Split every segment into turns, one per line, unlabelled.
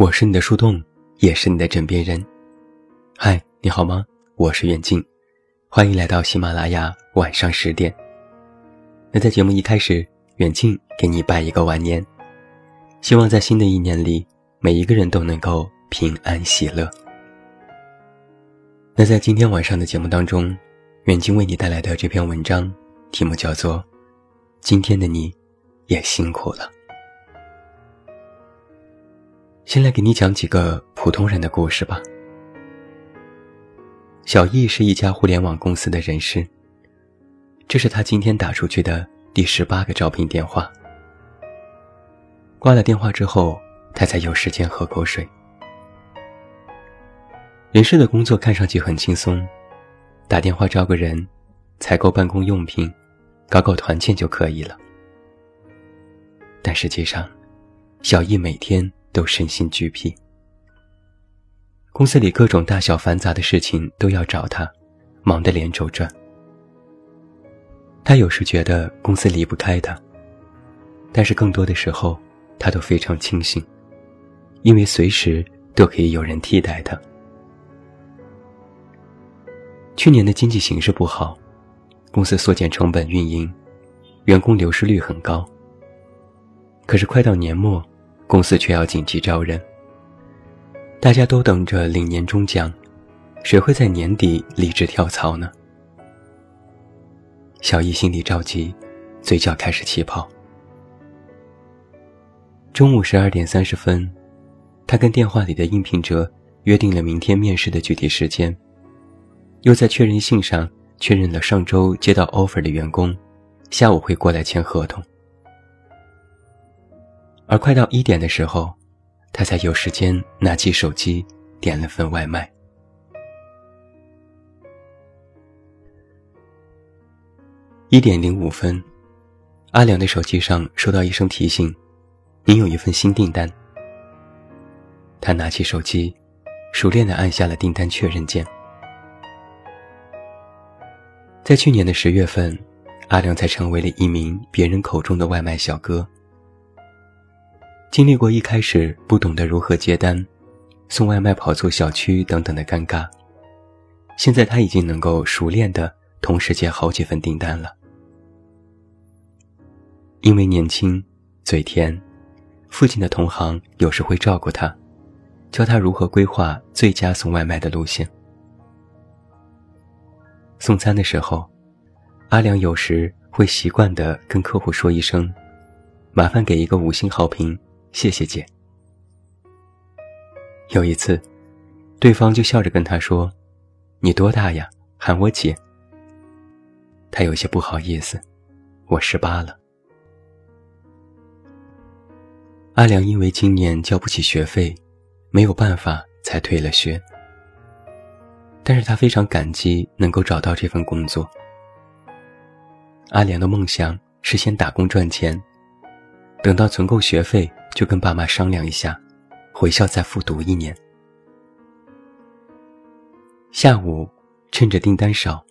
我是你的树洞，也是你的枕边人。嗨，你好吗？我是远近，欢迎来到喜马拉雅晚上十点。那在节目一开始，远近给你拜一个晚年，希望在新的一年里，每一个人都能够平安喜乐。那在今天晚上的节目当中，远近为你带来的这篇文章，题目叫做《今天的你也辛苦了》。先来给你讲几个普通人的故事吧。小易是一家互联网公司的人事，这是他今天打出去的第十八个招聘电话。挂了电话之后，他才有时间喝口水。人事的工作看上去很轻松，打电话招个人，采购办公用品，搞搞团建就可以了。但实际上，小易每天。都身心俱疲，公司里各种大小繁杂的事情都要找他，忙得连轴转。他有时觉得公司离不开他，但是更多的时候，他都非常清醒，因为随时都可以有人替代他。去年的经济形势不好，公司缩减成本运营，员工流失率很高。可是快到年末。公司却要紧急招人，大家都等着领年终奖，谁会在年底离职跳槽呢？小易心里着急，嘴角开始起泡。中午十二点三十分，他跟电话里的应聘者约定了明天面试的具体时间，又在确认信上确认了上周接到 offer 的员工，下午会过来签合同。而快到一点的时候，他才有时间拿起手机点了份外卖。一点零五分，阿良的手机上收到一声提醒：“您有一份新订单。”他拿起手机，熟练的按下了订单确认键。在去年的十月份，阿良才成为了一名别人口中的外卖小哥。经历过一开始不懂得如何接单、送外卖跑错小区等等的尴尬，现在他已经能够熟练的同时接好几份订单了。因为年轻、嘴甜，父亲的同行有时会照顾他，教他如何规划最佳送外卖的路线。送餐的时候，阿良有时会习惯的跟客户说一声：“麻烦给一个五星好评。”谢谢姐。有一次，对方就笑着跟他说：“你多大呀？喊我姐。”他有些不好意思：“我十八了。”阿良因为今年交不起学费，没有办法才退了学。但是他非常感激能够找到这份工作。阿良的梦想是先打工赚钱，等到存够学费。就跟爸妈商量一下，回校再复读一年。下午，趁着订单少，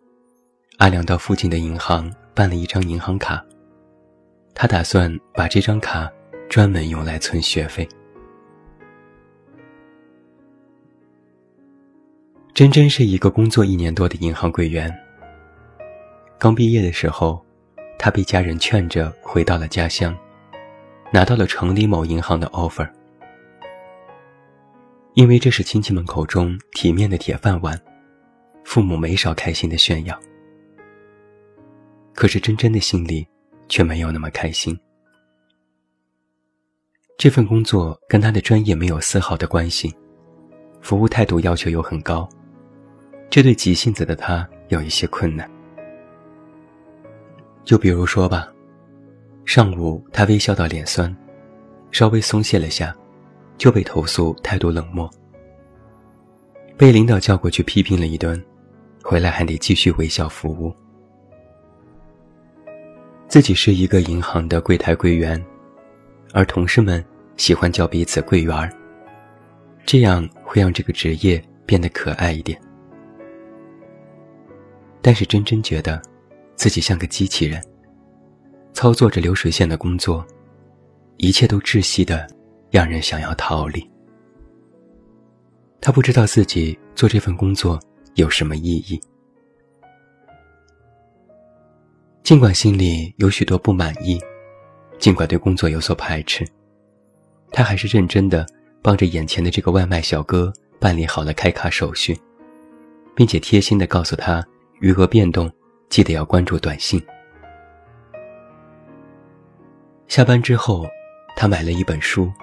阿良到附近的银行办了一张银行卡。他打算把这张卡专门用来存学费。真真是一个工作一年多的银行柜员。刚毕业的时候，他被家人劝着回到了家乡。拿到了城里某银行的 offer，因为这是亲戚们口中体面的铁饭碗，父母没少开心的炫耀。可是真真的心里却没有那么开心。这份工作跟他的专业没有丝毫的关系，服务态度要求又很高，这对急性子的他有一些困难。就比如说吧。上午，他微笑到脸酸，稍微松懈了下，就被投诉态度冷漠，被领导叫过去批评了一顿，回来还得继续微笑服务。自己是一个银行的柜台柜员，而同事们喜欢叫彼此柜员儿，这样会让这个职业变得可爱一点。但是真真觉得，自己像个机器人。操作着流水线的工作，一切都窒息的，让人想要逃离。他不知道自己做这份工作有什么意义。尽管心里有许多不满意，尽管对工作有所排斥，他还是认真的帮着眼前的这个外卖小哥办理好了开卡手续，并且贴心的告诉他余额变动，记得要关注短信。下班之后，他买了一本书，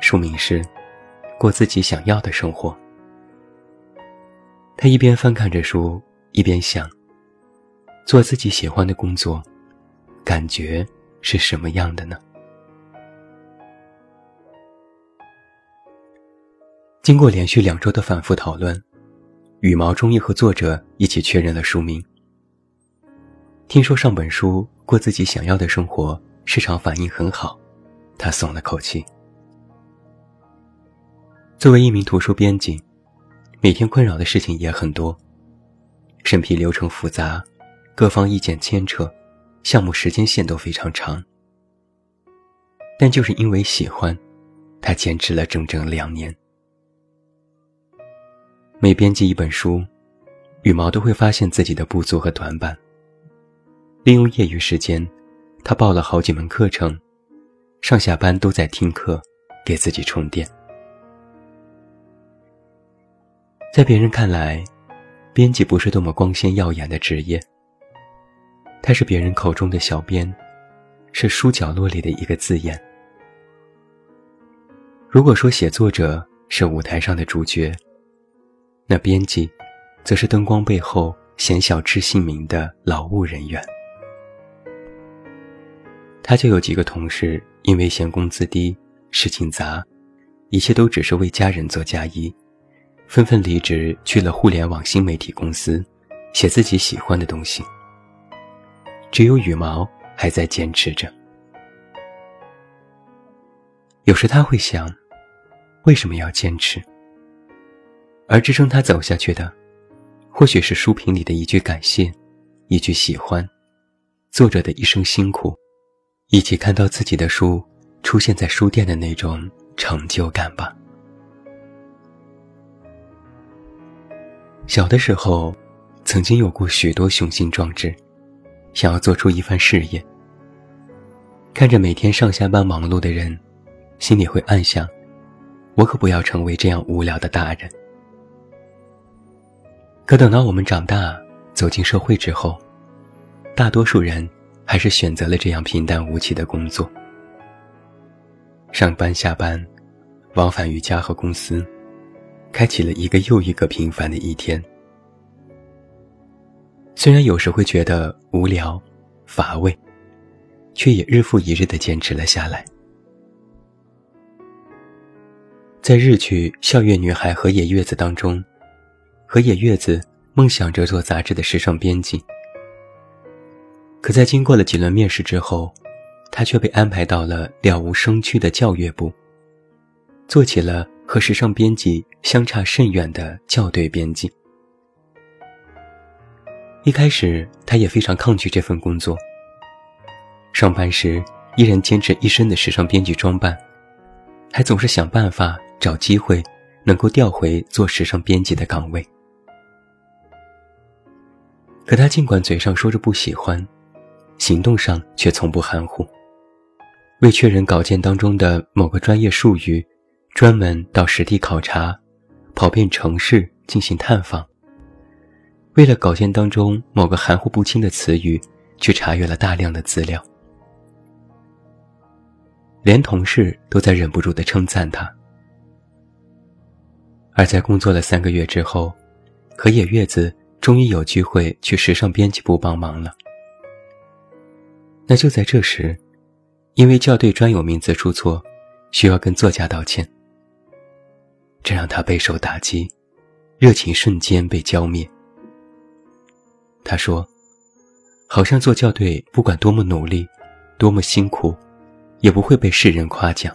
书名是《过自己想要的生活》。他一边翻看着书，一边想。做自己喜欢的工作，感觉是什么样的呢？经过连续两周的反复讨论，羽毛终于和作者一起确认了书名。听说上本书《过自己想要的生活》市场反应很好，他松了口气。作为一名图书编辑，每天困扰的事情也很多，审批流程复杂。各方意见牵扯，项目时间线都非常长。但就是因为喜欢，他坚持了整整两年。每编辑一本书，羽毛都会发现自己的不足和短板。利用业余时间，他报了好几门课程，上下班都在听课，给自己充电。在别人看来，编辑不是多么光鲜耀眼的职业。他是别人口中的小编，是书角落里的一个字眼。如果说写作者是舞台上的主角，那编辑，则是灯光背后鲜小知姓名的劳务人员。他就有几个同事，因为嫌工资低、事情杂，一切都只是为家人做嫁衣，纷纷离职去了互联网新媒体公司，写自己喜欢的东西。只有羽毛还在坚持着。有时他会想，为什么要坚持？而支撑他走下去的，或许是书评里的一句感谢，一句喜欢，作者的一生辛苦，以及看到自己的书出现在书店的那种成就感吧。小的时候，曾经有过许多雄心壮志。想要做出一番事业，看着每天上下班忙碌的人，心里会暗想：我可不要成为这样无聊的大人。可等到我们长大走进社会之后，大多数人还是选择了这样平淡无奇的工作：上班下班，往返于家和公司，开启了一个又一个平凡的一天。虽然有时会觉得无聊、乏味，却也日复一日的坚持了下来。在日剧《校园女孩河野月子》当中，河野月子梦想着做杂志的时尚编辑，可在经过了几轮面试之后，他却被安排到了了无生趣的教育部，做起了和时尚编辑相差甚远的校对编辑。一开始，他也非常抗拒这份工作。上班时依然坚持一身的时尚编辑装扮，还总是想办法找机会能够调回做时尚编辑的岗位。可他尽管嘴上说着不喜欢，行动上却从不含糊。为确认稿件当中的某个专业术语，专门到实地考察，跑遍城市进行探访。为了稿件当中某个含糊不清的词语，去查阅了大量的资料，连同事都在忍不住的称赞他。而在工作了三个月之后，河野月子终于有机会去时尚编辑部帮忙了。那就在这时，因为校对专有名词出错，需要跟作家道歉，这让他备受打击，热情瞬间被浇灭。他说：“好像做校对，不管多么努力，多么辛苦，也不会被世人夸奖。”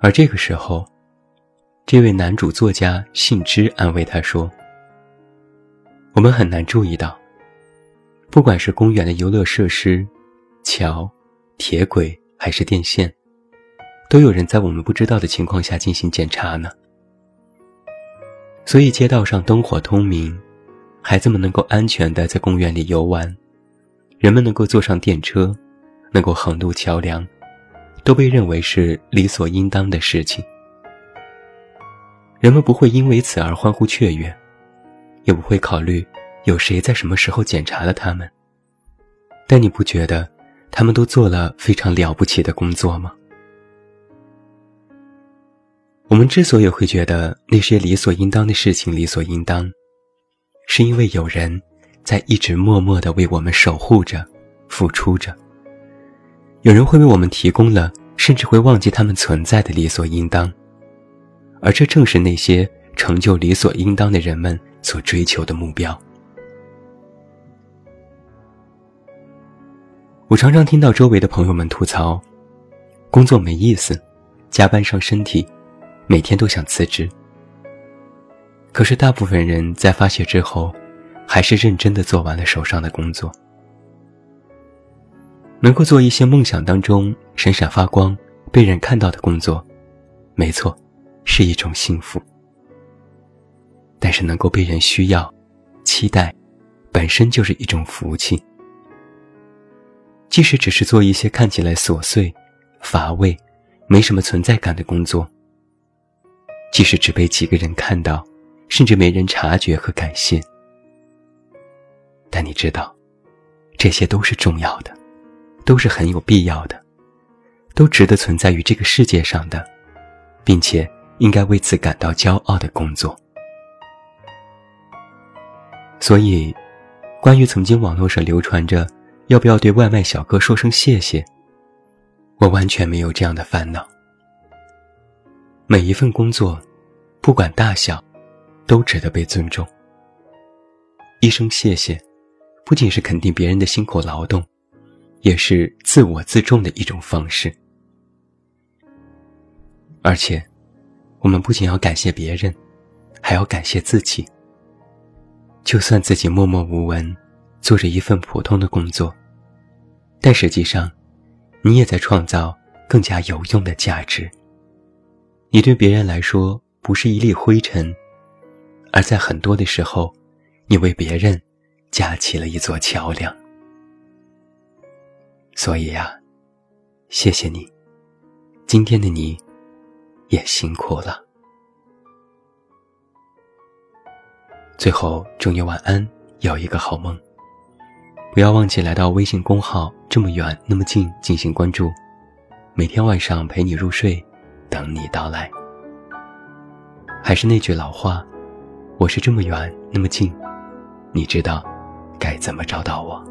而这个时候，这位男主作家信之安慰他说：“我们很难注意到，不管是公园的游乐设施、桥、铁轨还是电线，都有人在我们不知道的情况下进行检查呢。所以街道上灯火通明，孩子们能够安全的在公园里游玩，人们能够坐上电车，能够横渡桥梁，都被认为是理所应当的事情。人们不会因为此而欢呼雀跃，也不会考虑有谁在什么时候检查了他们。但你不觉得他们都做了非常了不起的工作吗？我们之所以会觉得那些理所应当的事情理所应当，是因为有人在一直默默的为我们守护着、付出着。有人会为我们提供了，甚至会忘记他们存在的理所应当。而这正是那些成就理所应当的人们所追求的目标。我常常听到周围的朋友们吐槽，工作没意思，加班伤身体，每天都想辞职。可是大部分人在发泄之后，还是认真的做完了手上的工作。能够做一些梦想当中闪闪发光、被人看到的工作，没错。是一种幸福，但是能够被人需要、期待，本身就是一种福气。即使只是做一些看起来琐碎、乏味、没什么存在感的工作，即使只被几个人看到，甚至没人察觉和感谢，但你知道，这些都是重要的，都是很有必要的，都值得存在于这个世界上的，并且。应该为此感到骄傲的工作。所以，关于曾经网络上流传着要不要对外卖小哥说声谢谢，我完全没有这样的烦恼。每一份工作，不管大小，都值得被尊重。一声谢谢，不仅是肯定别人的辛苦劳动，也是自我自重的一种方式，而且。我们不仅要感谢别人，还要感谢自己。就算自己默默无闻，做着一份普通的工作，但实际上，你也在创造更加有用的价值。你对别人来说不是一粒灰尘，而在很多的时候，你为别人架起了一座桥梁。所以呀，谢谢你，今天的你。也辛苦了。最后，祝你晚安，有一个好梦。不要忘记来到微信公号“这么远那么近”进行关注，每天晚上陪你入睡，等你到来。还是那句老话，我是这么远那么近，你知道该怎么找到我。